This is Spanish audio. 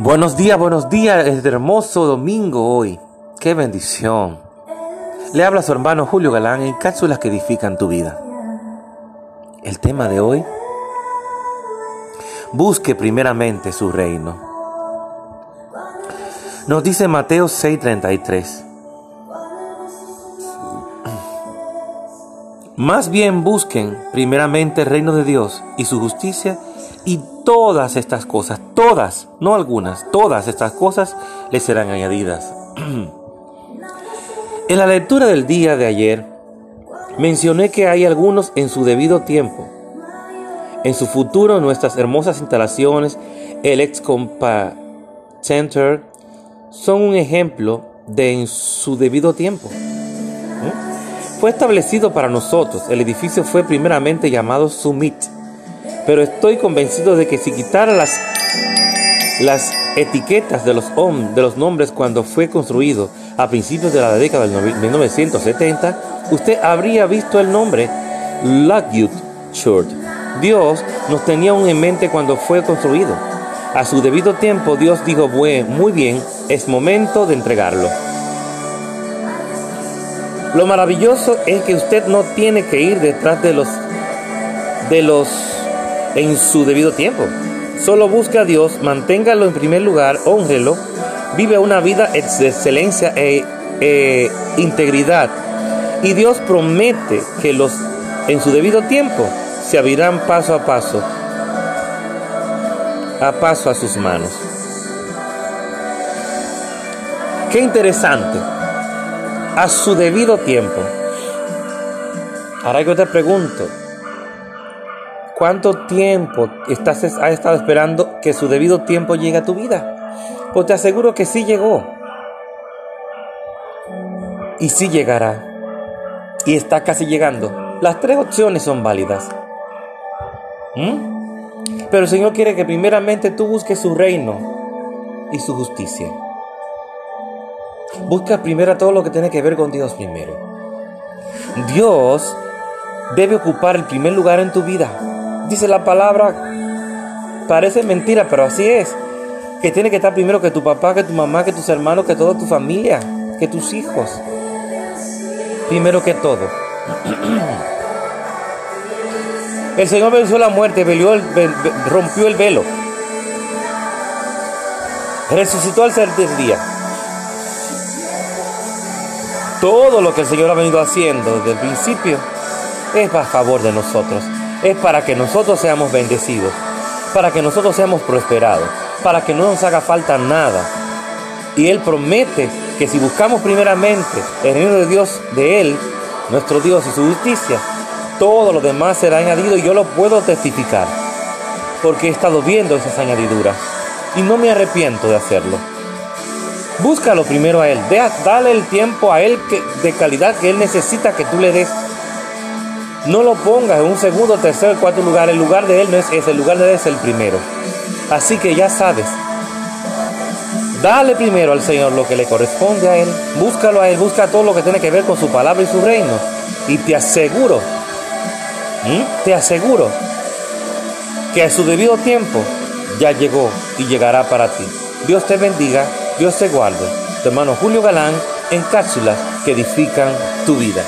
Buenos días, buenos días, es hermoso domingo hoy. Qué bendición. Le habla su hermano Julio Galán en cápsulas que edifican tu vida. El tema de hoy, busque primeramente su reino. Nos dice Mateo 6:33. Más bien busquen primeramente el reino de Dios y su justicia y todas estas cosas, todas, no algunas, todas estas cosas les serán añadidas. en la lectura del día de ayer, mencioné que hay algunos en su debido tiempo. En su futuro, nuestras hermosas instalaciones, el ex Center, son un ejemplo de en su debido tiempo. ¿Eh? Fue establecido para nosotros. El edificio fue primeramente llamado Summit pero estoy convencido de que si quitara las, las etiquetas de los, de los nombres cuando fue construido a principios de la década de 1970, usted habría visto el nombre Lockwood Church. Dios nos tenía en mente cuando fue construido. A su debido tiempo Dios dijo, muy bien, es momento de entregarlo. Lo maravilloso es que usted no tiene que ir detrás de los de los en su debido tiempo. Solo busque a Dios, manténgalo en primer lugar, honrelo, vive una vida de excelencia e, e integridad. Y Dios promete que los en su debido tiempo se abrirán paso a paso, a paso a sus manos. Qué interesante. A su debido tiempo. Ahora yo te pregunto, ¿Cuánto tiempo estás, has estado esperando que su debido tiempo llegue a tu vida? Pues te aseguro que sí llegó. Y sí llegará. Y está casi llegando. Las tres opciones son válidas. ¿Mm? Pero el Señor quiere que primeramente tú busques su reino y su justicia. Busca primero todo lo que tiene que ver con Dios primero. Dios debe ocupar el primer lugar en tu vida dice la palabra, parece mentira, pero así es. Que tiene que estar primero que tu papá, que tu mamá, que tus hermanos, que toda tu familia, que tus hijos. Primero que todo. El Señor venció la muerte, rompió el velo. Resucitó al tercer día. Todo lo que el Señor ha venido haciendo desde el principio es a favor de nosotros es para que nosotros seamos bendecidos, para que nosotros seamos prosperados, para que no nos haga falta nada. Y Él promete que si buscamos primeramente el reino de Dios, de Él, nuestro Dios y su justicia, todo lo demás será añadido y yo lo puedo testificar, porque he estado viendo esas añadiduras y no me arrepiento de hacerlo. Búscalo primero a Él, dale el tiempo a Él de calidad que Él necesita que tú le des no lo pongas en un segundo, tercer, cuarto lugar. El lugar de Él no es ese, el lugar de Él es el primero. Así que ya sabes. Dale primero al Señor lo que le corresponde a Él. Búscalo a Él, busca todo lo que tiene que ver con su palabra y su reino. Y te aseguro, te aseguro que a su debido tiempo ya llegó y llegará para ti. Dios te bendiga, Dios te guarde. Tu hermano Julio Galán en cápsulas que edifican tu vida.